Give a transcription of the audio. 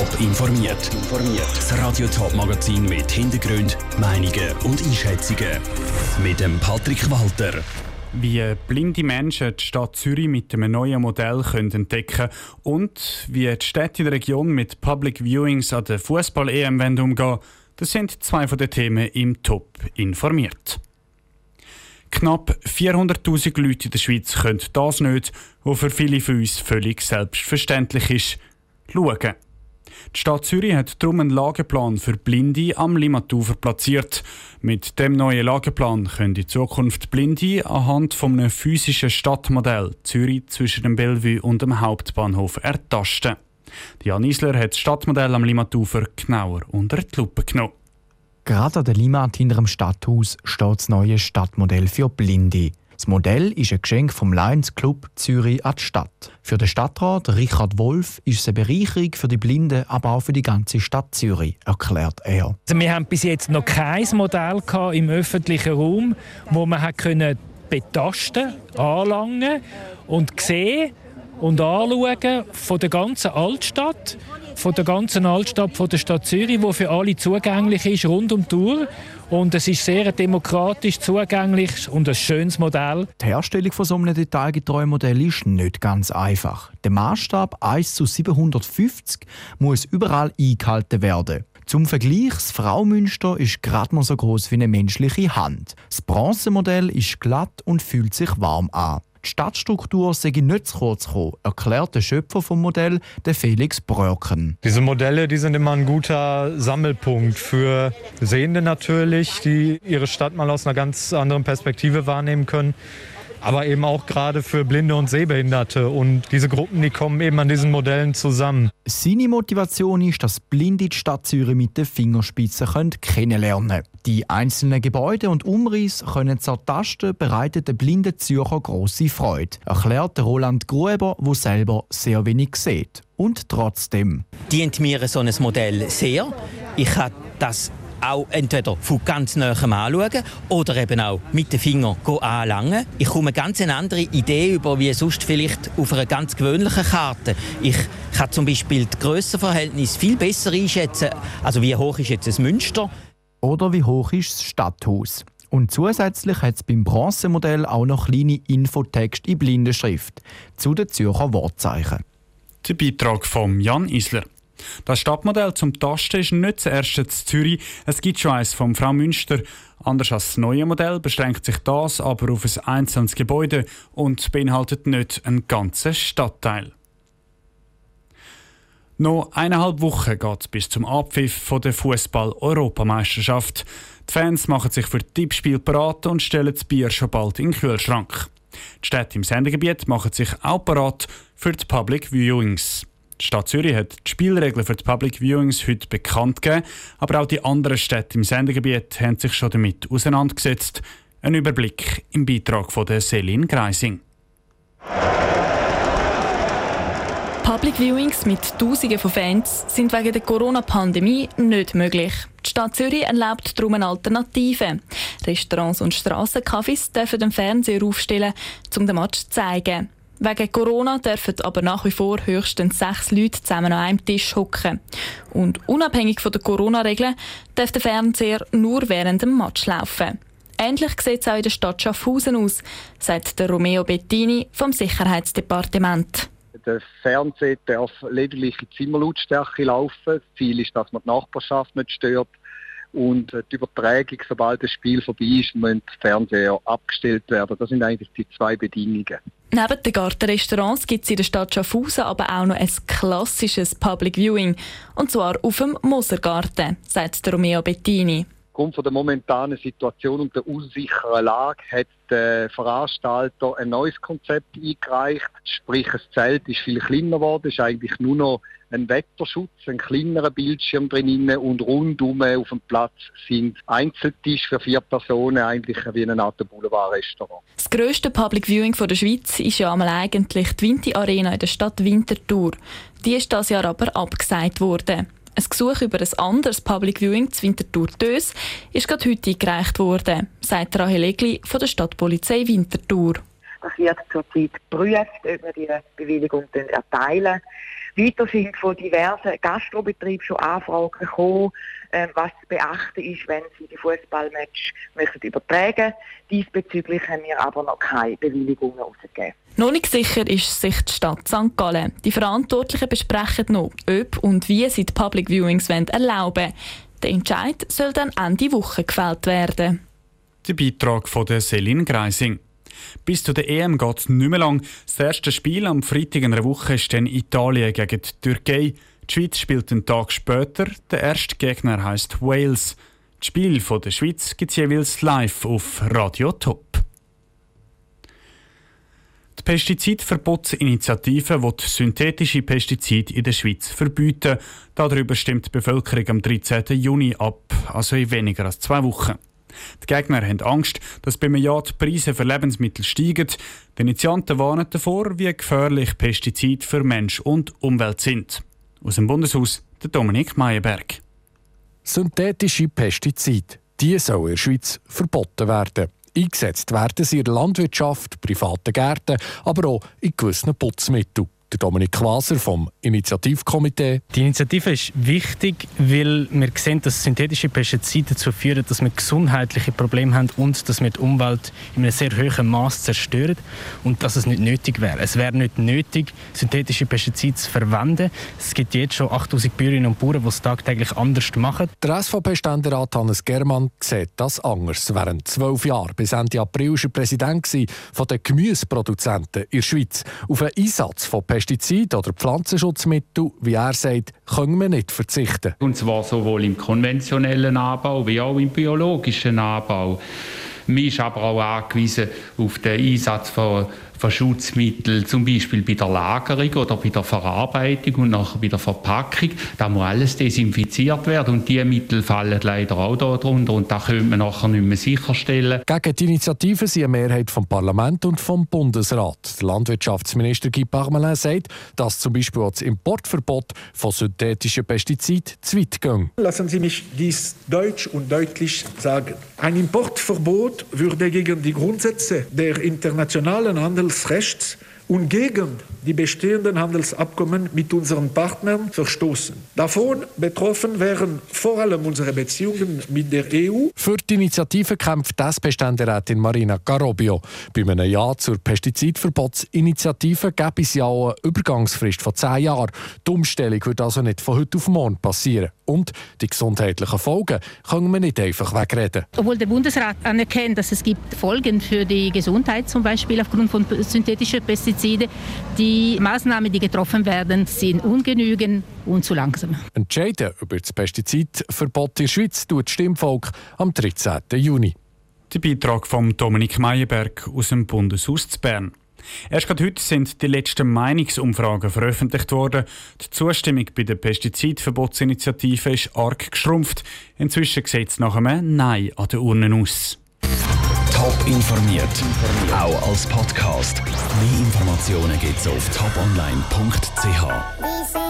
Top informiert. Das Radio Top Magazin mit Hintergrund, Meinungen und Einschätzungen mit dem Patrick Walter. Wie blinde Menschen die Stadt Zürich mit einem neuen Modell können entdecken und wie die Städte in der Region mit Public Viewings an der Fußball-EM umgehen, das sind zwei von den Themen im Top informiert. Knapp 400.000 Leute in der Schweiz können das nicht, was für viele von uns völlig selbstverständlich ist. Schauen. Die Stadt Zürich hat darum einen Lageplan für Blinde am Limatufer platziert. Mit dem neuen Lageplan können in Zukunft Blinde anhand von einem physischen Stadtmodell Zürich zwischen dem Bellevue und dem Hauptbahnhof ertasten. Jan Isler hat das Stadtmodell am Limatufer genauer unter die Lupe genommen. Gerade an der Limmat hinter dem Stadthaus steht das neue Stadtmodell für Blinde. Das Modell ist ein Geschenk vom Lions Club Zürich an die Stadt. Für den Stadtrat Richard Wolf ist es eine Bereicherung für die Blinden, aber auch für die ganze Stadt Zürich, erklärt er. Also wir haben bis jetzt noch kein Modell im öffentlichen Raum, wo man können betasten, anlangen und sehen und anschauen von der ganzen Altstadt von der ganzen Altstadt von der Stadt Zürich, wo für alle zugänglich ist, rund um die Tour. Und es ist sehr demokratisch zugänglich und ein schönes Modell. Die Herstellung von so einem detailgetreuen Modell ist nicht ganz einfach. Der Maßstab 1 zu 750 muss überall eingehalten werden. Zum Vergleich, das Fraumünster ist gerade mal so groß wie eine menschliche Hand. Das Bronzemodell ist glatt und fühlt sich warm an. Die Stadtstruktur sei nicht zu kurz gekommen, erklärt der Schöpfer vom Modell, der Felix Bröcken. Diese Modelle die sind immer ein guter Sammelpunkt für Sehende natürlich, die ihre Stadt mal aus einer ganz anderen Perspektive wahrnehmen können aber eben auch gerade für Blinde und Sehbehinderte. Und diese Gruppen, die kommen eben an diesen Modellen zusammen. Seine Motivation ist, dass Blinde die Stadt Zürich mit den Fingerspitzen kennenlernen können. Die einzelnen Gebäude und Umrisse können zur Taste bereitet den blinden Zürcher grosse Freude, erklärt Roland Gruber, der selber sehr wenig sieht. Und trotzdem. Dient mir so ein Modell sehr. Ich habe das auch entweder von ganz nahem anschauen oder eben auch mit den Fingern anlangen. Ich komme eine ganz andere Idee über, wie sonst vielleicht auf einer ganz gewöhnlichen Karte. Ich kann zum Beispiel das Grössenverhältnis viel besser einschätzen. Also wie hoch ist jetzt das Münster? Oder wie hoch ist das Stadthaus? Und zusätzlich hat es beim Bronzemodell auch noch kleine Infotext in Blindenschrift zu den Zürcher Wortzeichen. Der Beitrag von Jan Isler. Das Stadtmodell zum Tasten ist nicht das erste in Zürich. Es gibt schon eins vom Frau Münster. Anders als das neue Modell beschränkt sich das aber auf ein einzelnes Gebäude und beinhaltet nicht einen ganzen Stadtteil. Noch eineinhalb Wochen geht es bis zum Abpfiff der Fußball-Europameisterschaft. Die Fans machen sich für Tippspiel parat und stellen das Bier schon bald in den Kühlschrank. Die Städte im Sendegebiet machen sich auch parat für die Public Viewings. Die Stadt Zürich hat die Spielregeln für die Public Viewings heute bekannt gegeben, aber auch die anderen Städte im Sendegebiet haben sich schon damit auseinandergesetzt. Ein Überblick im Beitrag von der Selin Greising. Public Viewings mit Tausenden von Fans sind wegen der Corona-Pandemie nicht möglich. Die Stadt Zürich erlaubt darum eine Alternative. Restaurants und Strassencafés dürfen den Fernseher aufstellen, um den Match zu zeigen. Wegen Corona dürfen aber nach wie vor höchstens sechs Leute zusammen an einem Tisch hocken. Und unabhängig von den Corona-Regeln darf der Fernseher nur während dem Match laufen. Ähnlich sieht es auch in der Stadt Schaffhausen aus, sagt der Romeo Bettini vom Sicherheitsdepartement. Der Fernseher darf lediglich in Zimmerlautstärke laufen. Das Ziel ist, dass man die Nachbarschaft nicht stört und die Übertragung, sobald das Spiel vorbei ist, müssen die Fernseher abgestellt werden. Das sind eigentlich die zwei Bedingungen. Neben den Gartenrestaurants gibt es in der Stadt Schaffhausen aber auch noch ein klassisches Public Viewing. Und zwar auf dem Mosergarten, sagt Romeo Bettini. Aufgrund der momentanen Situation und der unsicheren Lage hat der Veranstalter ein neues Konzept eingereicht. Sprich, das Zelt ist viel kleiner geworden, ist eigentlich nur noch ein Wetterschutz, ein kleinerer Bildschirm drinnen und rundum auf dem Platz sind Einzeltisch für vier Personen, eigentlich wie ein Art Boulevard-Restaurant. Das grösste Public Viewing der Schweiz ist ja einmal eigentlich die Vinti Arena in der Stadt Winterthur. Die ist das Jahr aber abgesagt worden. Ein Gesuch über ein anderes Public Viewing zu Winterthur Dös ist gerade heute eingereicht worden, sagt Rahel Egli von der Stadtpolizei Winterthur. Das wird zurzeit geprüft, ob wir die Bewilligung erteilen. Weiter sind von diversen Gastrobetrieben schon Anfragen gekommen, äh, was zu beachten ist, wenn sie die Fußballmatch möchten übertragen. Diesbezüglich haben wir aber noch keine Bewilligungen ausgegeben. Noch nicht sicher ist sich die Stadt St. Gallen. Die Verantwortlichen besprechen noch, ob und wie sie die Public Viewings erlauben wollen. Der Entscheid soll dann Ende Woche gefällt werden. Der Beitrag von der Selin Greising. Bis zu der EM geht es nicht mehr lang. Das erste Spiel am Freitag in einer Woche ist dann Italien gegen die Türkei. Die Schweiz spielt einen Tag später. Der erste Gegner heißt Wales. Das Spiel von der Schweiz gibt es jeweils live auf Radio Top. Die Pestizidverbotsinitiative will synthetische Pestizide in der Schweiz verbieten. Darüber stimmt die Bevölkerung am 13. Juni ab, also in weniger als zwei Wochen. Die Gegner haben Angst, dass beim Jahr die Preise für Lebensmittel steigen. Die Initianten warnen davor, wie gefährlich Pestizide für Mensch und Umwelt sind. Aus dem Bundeshaus der Dominik Meyerberg. Synthetische Pestizide, die sollen in der Schweiz verboten werden. Eingesetzt werden sie in der Landwirtschaft, privaten Gärten, aber auch in gewissen Putzmitteln der Dominik Quaser vom Initiativkomitee. Die Initiative ist wichtig, weil wir sehen, dass synthetische Pestizide dazu führen, dass wir gesundheitliche Probleme haben und dass wir die Umwelt in einem sehr hohen Maß zerstören und dass es nicht nötig wäre. Es wäre nicht nötig, synthetische Pestizide zu verwenden. Es gibt jetzt schon 8000 Bäuerinnen und Bauern, die es tagtäglich anders machen. Der SVP-Ständerat Hannes Germann sieht das anders. Während zwölf Jahren bis Ende April war er Präsident von den Gemüseproduzenten in der Schweiz. Auf den Einsatz von Pestiziden Pestizide oder Pflanzenschutzmittel, wie er sagt, können wir nicht verzichten. Und zwar sowohl im konventionellen Anbau wie auch im biologischen Anbau. Man ist aber auch angewiesen auf den Einsatz von von Schutzmitteln, zum Beispiel bei der Lagerung oder bei der Verarbeitung und nachher bei der Verpackung. Da muss alles desinfiziert werden und diese Mittel fallen leider auch darunter und da können wir nachher nicht mehr sicherstellen. Gegen die Initiative sind eine Mehrheit vom Parlament und vom Bundesrat. Der Landwirtschaftsminister Guy Parmelin sagt, dass zum Beispiel das Importverbot von synthetischen Pestiziden zu weit geht. Lassen Sie mich dies deutsch und deutlich sagen. Ein Importverbot würde gegen die Grundsätze der internationalen Handel Handelsrechts und gegen die bestehenden Handelsabkommen mit unseren Partnern verstoßen. Davon betroffen wären vor allem unsere Beziehungen mit der EU. Für die Initiative kämpft die SP-Ständerätin Marina Garobio. Bei einem Ja zur Pestizidverbotsinitiative gäbe es ja auch eine Übergangsfrist von zehn Jahren. Die Umstellung wird also nicht von heute auf morgen passieren. Und die gesundheitlichen Folgen können wir nicht einfach wegreden. Obwohl der Bundesrat anerkennt, dass es gibt Folgen für die Gesundheit, zum Beispiel aufgrund von synthetischen Pestiziden, die Maßnahmen, die getroffen werden, sind ungenügend und zu langsam. Entscheiden über das Pestizidverbot in der Schweiz tut das Stimmvolk am 13. Juni. Der Beitrag von Dominik Meyerberg aus dem Bundeshaus zu Bern. Erst gerade heute sind die letzten Meinungsumfragen veröffentlicht worden. Die Zustimmung bei der Pestizidverbotsinitiative ist arg geschrumpft. Inzwischen sieht es nach einem Nein an den Urnen aus. Top informiert, auch als Podcast. Mehr Informationen gibt es auf toponline.ch.